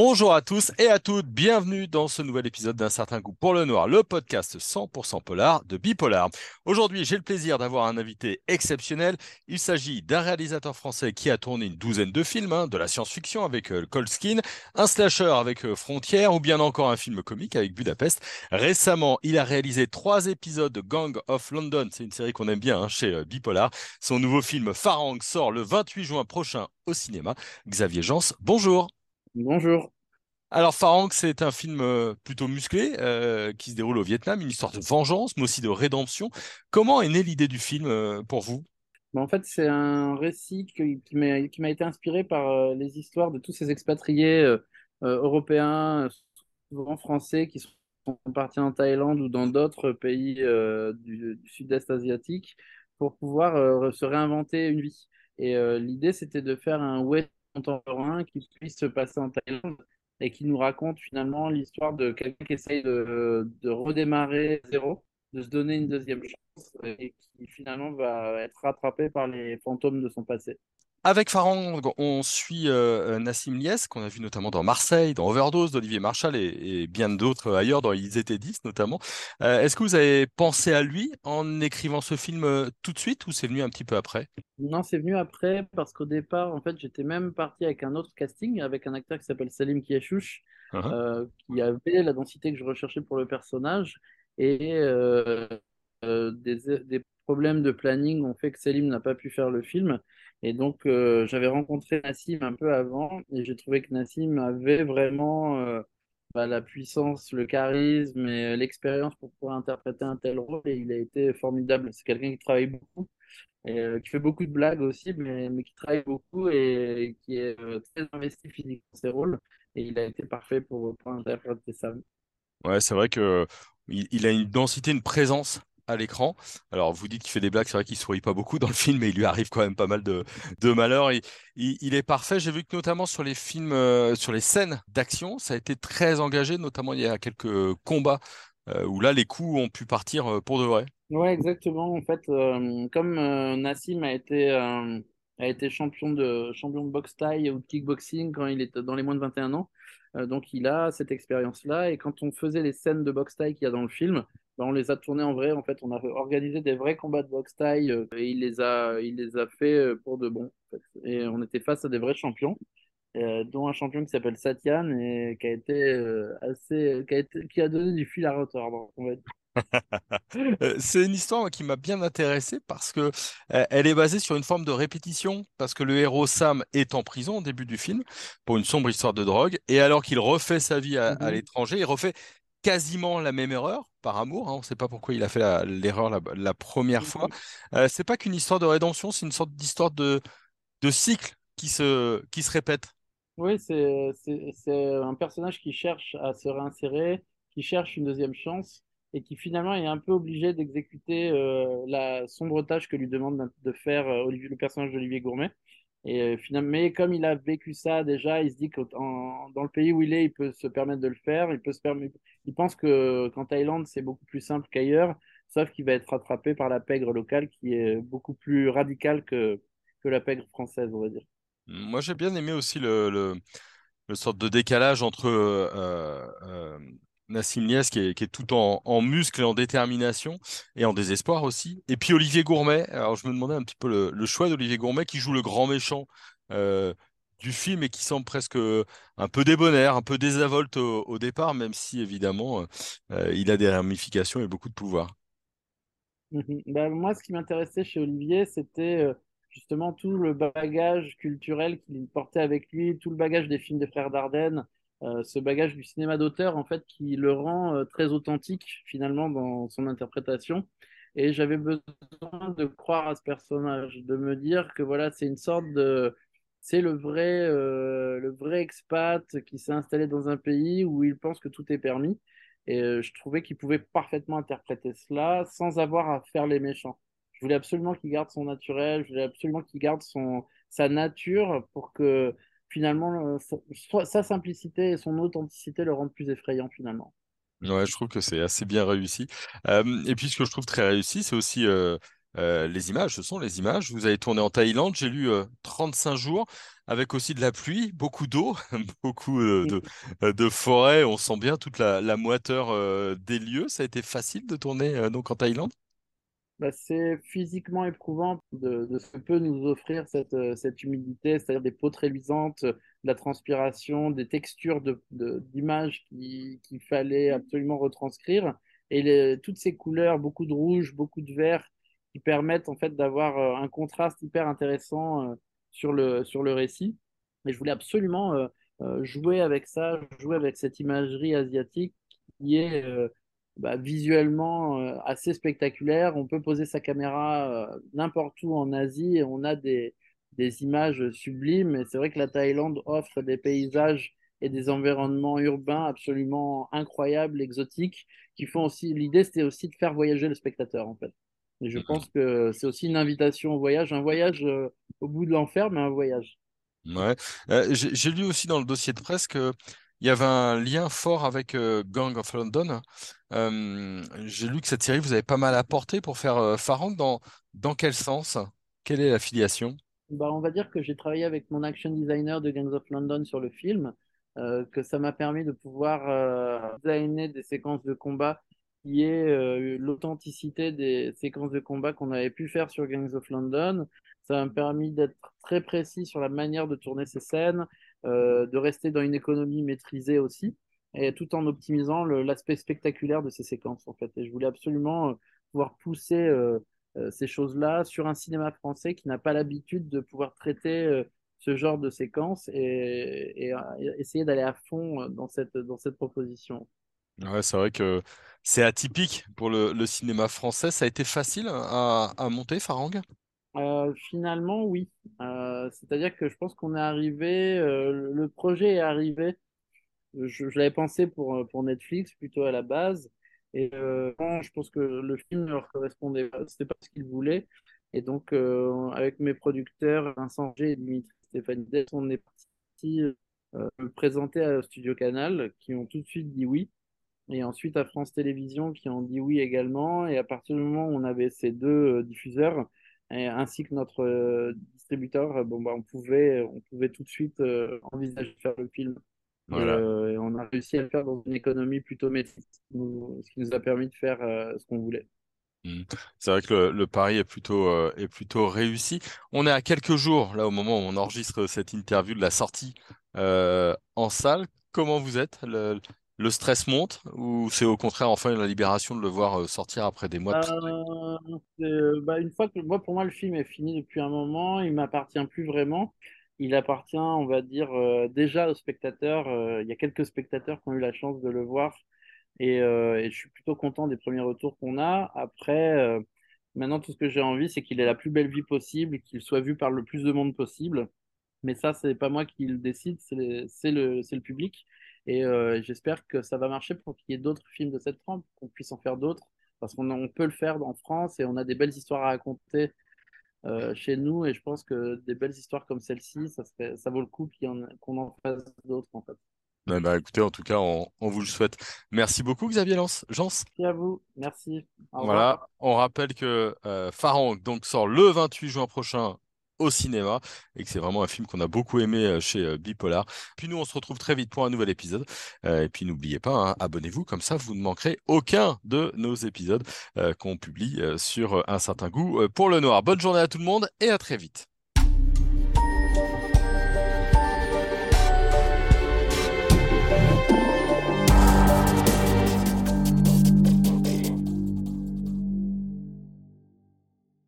Bonjour à tous et à toutes, bienvenue dans ce nouvel épisode d'un certain goût pour le noir, le podcast 100% polar de Bipolar. Aujourd'hui, j'ai le plaisir d'avoir un invité exceptionnel. Il s'agit d'un réalisateur français qui a tourné une douzaine de films, hein, de la science-fiction avec euh, un slasher avec euh, Frontières ou bien encore un film comique avec Budapest. Récemment, il a réalisé trois épisodes de Gang of London, c'est une série qu'on aime bien hein, chez euh, Bipolar. Son nouveau film Farang sort le 28 juin prochain au cinéma. Xavier Jans, bonjour. Bonjour. Alors, Farang, c'est un film euh, plutôt musclé euh, qui se déroule au Vietnam, une histoire de vengeance, mais aussi de rédemption. Comment est née l'idée du film euh, pour vous? Ben, En fait, c'est un récit qui, qui m'a été inspiré par euh, les histoires de tous ces expatriés européens, souvent français, qui sont partis en Thaïlande ou dans d'autres pays du, du sud-est asiatique pour pouvoir se réinventer une vie. Et l'idée, c'était de faire un western contemporain qui puisse se passer en Thaïlande et qui nous raconte finalement l'histoire de quelqu'un qui essaye de, de redémarrer zéro, de se donner une deuxième chance et qui finalement va être rattrapé par les fantômes de son passé. Avec Farang, on suit euh, Nassim Lies, qu'on a vu notamment dans Marseille, dans Overdose d'Olivier Marchal et, et bien d'autres ailleurs, dans Ils étaient 10 notamment. Euh, Est-ce que vous avez pensé à lui en écrivant ce film euh, tout de suite ou c'est venu un petit peu après? Non, c'est venu après parce qu'au départ, en fait, j'étais même parti avec un autre casting, avec un acteur qui s'appelle Salim Kiachouch, Uhum. euh, qui avait la densité que je recherchais pour le personnage. Et euh, euh, des, des problèmes de planning ont fait que Salim n'a pas pu faire le film. Et donc, euh, j'avais rencontré Nassim un peu avant et j'ai trouvé que Nassim avait vraiment euh, bah, la puissance, le charisme et l'expérience pour pouvoir interpréter un tel rôle. Et il a été formidable. C'est quelqu'un qui travaille beaucoup euh, qui fait beaucoup de blagues aussi, mais, qui travaille beaucoup et qui est euh, très investi physiquement dans ses rôles. Et il a été parfait pour, pour interpréter ça. Ouais, c'est vrai que il, il a une densité, une présence à l'écran. Alors, vous dites qu'il fait des blagues, c'est vrai qu'il sourit pas beaucoup dans le film, mais il lui arrive quand même pas mal de, malheurs. Il, il, est parfait. J'ai vu que notamment sur les films, euh, sur les scènes d'action, ça a été très engagé. Notamment, il y a quelques combats euh, où là, les coups ont pu partir euh, pour de vrai. Ouais, exactement. En fait, comme Nassim a été, a été champion de, champion de boxe thaï ou de kickboxing quand il était dans les moins de 21 ans, donc il a cette expérience-là. Et quand on faisait les scènes de boxe thaï qu'il y a dans le film, ben, on les a tournées en vrai. En fait, on a organisé des vrais combats de boxe thaï euh, et il les a, il les a fait euh, pour de bon. en fait. Et on était face à des vrais champions, euh, dont un champion qui s'appelle Satyan et qui a été euh, assez, qui a été, qui a donné du fil à retordre. C'est une histoire qui m'a bien intéressé parce que euh, elle est basée sur une forme de répétition parce que le héros Sam est en prison au début du film pour une sombre histoire de drogue et alors qu'il refait sa vie à, à Mhm. l'étranger, il refait quasiment la même erreur par amour. hein. On ne sait pas pourquoi il a fait l'erreur la, la première fois. Mhm. Euh, c'est pas qu'une histoire de rédemption, c'est une sorte d'histoire de, de cycle qui se, qui se répète. Oui, c'est, un personnage qui cherche à se réinsérer, qui cherche une deuxième chance et qui finalement est un peu obligé d'exécuter euh, la sombre tâche que lui demande de faire euh, Olivier- le personnage d'Olivier Gourmet. Et euh, finalement, mais comme il a vécu ça déjà, il se dit que dans le pays où il est, il peut se permettre de le faire. Il peut se permettre, il pense que qu'en Thaïlande, c'est beaucoup plus simple qu'ailleurs, sauf qu'il va être rattrapé par la pègre locale qui est beaucoup plus radicale que, que la pègre française, on va dire. Moi, j'ai bien aimé aussi le, le, sorte de décalage entre euh, euh, Nassim Niasse qui est, tout en, en muscle et en détermination et en désespoir aussi. Et puis Olivier Gourmet. Alors je me demandais un petit peu le, choix d'Olivier Gourmet qui joue le grand méchant euh, du film et qui semble presque un peu débonnaire, un peu désinvolte au, départ, même si évidemment euh, il a des ramifications et beaucoup de pouvoir. Mhm. Ben, moi, ce qui m'intéressait chez Olivier, c'était euh, justement tout le bagage culturel qu'il portait avec lui, tout le bagage des films des frères Dardenne, euh, ce bagage du cinéma d'auteur, en fait, qui le rend euh, très authentique, finalement, dans son interprétation. Et j'avais besoin de croire à ce personnage, de me dire que voilà, c'est une sorte de... C'est le vrai, euh, le vrai expat qui s'est installé dans un pays où il pense que tout est permis. Et euh, je trouvais qu'il pouvait parfaitement interpréter cela sans avoir à faire les méchants. Je voulais absolument qu'il garde son naturel, je voulais absolument qu'il garde son, sa nature pour que finalement euh, sa, sa simplicité et son authenticité le rendent plus effrayant finalement. Ouais, je trouve que c'est assez bien réussi. Euh, et puis ce que je trouve très réussi, c'est aussi euh, les images, ce sont les images. Vous avez tourné en Thaïlande, j'ai lu 35 jours, avec aussi de la pluie, beaucoup d'eau, beaucoup de, de forêts. On sent bien toute la, la moiteur des lieux. Ça a été facile de tourner donc en Thaïlande? Bah, c'est physiquement éprouvant de, ce que peut nous offrir cette, euh, humidité, c'est-à-dire des peaux très luisantes, de la transpiration, des textures d'images de, qu'il fallait absolument retranscrire. Et toutes ces couleurs, beaucoup de rouge, beaucoup de vert, qui permettent en fait d'avoir euh, un contraste hyper intéressant euh, sur le, sur le récit. Et je voulais absolument jouer avec ça, jouer avec cette imagerie asiatique qui est bah, visuellement euh, assez spectaculaire. On peut poser sa caméra euh, n'importe où en Asie et on a des, des images sublimes. Et c'est vrai que la Thaïlande offre des paysages et des environnements urbains absolument incroyables, exotiques, qui font aussi. L'idée, c'était aussi de faire voyager le spectateur, en fait. Et je pense que c'est aussi une invitation au voyage, un voyage euh, au bout de l'enfer, mais un voyage. Ouais. J'ai lu aussi dans le dossier de presse que il y avait un lien fort avec euh, Gang of London. Euh, j'ai lu que cette série vous avez pas mal apporté pour faire euh. Dans, dans quel sens? Quelle est l'affiliation? Bah, on va dire que j'ai travaillé avec mon action designer de Gangs of London sur le film, que ça m'a permis de pouvoir designer des séquences de combat qui est l'authenticité des séquences de combat qu'on avait pu faire sur Gangs of London. Ça m'a permis d'être très précis sur la manière de tourner ces scènes, euh, de rester dans une économie maîtrisée aussi, et tout en optimisant l'aspect spectaculaire de ces séquences en fait. Et je voulais absolument euh, pouvoir pousser euh, ces choses-là sur un cinéma français qui n'a pas l'habitude de pouvoir traiter ce genre de séquences et, essayer d'aller à fond dans cette, dans cette proposition. Ouais, c'est vrai que c'est atypique pour le, cinéma français. Ça a été facile à, à monter, Farang? Euh, finalement, oui. Euh, c'est-à-dire que je pense qu'on est arrivé, euh, le projet est arrivé. Je, l'avais pensé pour, Netflix plutôt à la base. Et je pense que le film ne leur correspondait pas, c'était pas ce qu'ils voulaient. Et donc, avec mes producteurs, Vincent G et Dimitri Stéphanides, on est parti le présenter à Studio Canal, qui ont tout de suite dit oui. Et ensuite à France Télévisions, qui ont dit oui également. Et à partir du moment où on avait ces deux diffuseurs, ainsi que notre euh, distributeur, euh, bon, bah, on, pouvait, on pouvait tout de suite euh, envisager de faire le film. Et, on a réussi à le faire dans une économie plutôt maîtrise, ce qui nous a permis de faire ce qu'on voulait. Mmh. C'est vrai que le, le, pari est plutôt, est plutôt réussi. On est à quelques jours, là, au moment où on enregistre cette interview de la sortie en salle. Comment vous êtes le, le stress monte ou c'est au contraire enfin la libération de le voir euh, sortir après des mois de euh, bah, Une fois que moi, pour moi, le film est fini depuis un moment, il m'appartient plus vraiment. Il appartient, on va dire, euh, déjà aux spectateurs. il y a quelques spectateurs qui ont eu la chance de le voir et, je suis plutôt content des premiers retours qu'on a. Après, maintenant, tout ce que j'ai envie, c'est qu'il ait la plus belle vie possible, qu'il soit vu par le plus de monde possible. Mais ça, c'est pas moi qui le décide, c'est le, le public. Et euh, j'espère que ça va marcher pour qu'il y ait d'autres films de cette trempe, qu'on puisse en faire d'autres, parce qu'on peut le faire en France et on a des belles histoires à raconter euh, chez nous. Et je pense que des belles histoires comme celle-ci, ça, ça vaut le coup qu'on en, fasse d'autres en fait. bah, écoutez, en tout cas, on, vous le souhaite. Merci beaucoup, Xavier Lance. Jans. Merci à vous. Merci. voilà. On rappelle que euh, Farang donc, sort le 28 juin prochain au cinéma et que c'est vraiment un film qu'on a beaucoup aimé euh, chez euh, Bipolar. Puis nous, on se retrouve très vite pour un nouvel épisode. Euh, et puis n'oubliez pas, hein, abonnez-vous, comme ça vous ne manquerez aucun de nos épisodes qu'on publie sur un certain goût pour le noir. Bonne journée à tout le monde et à très vite.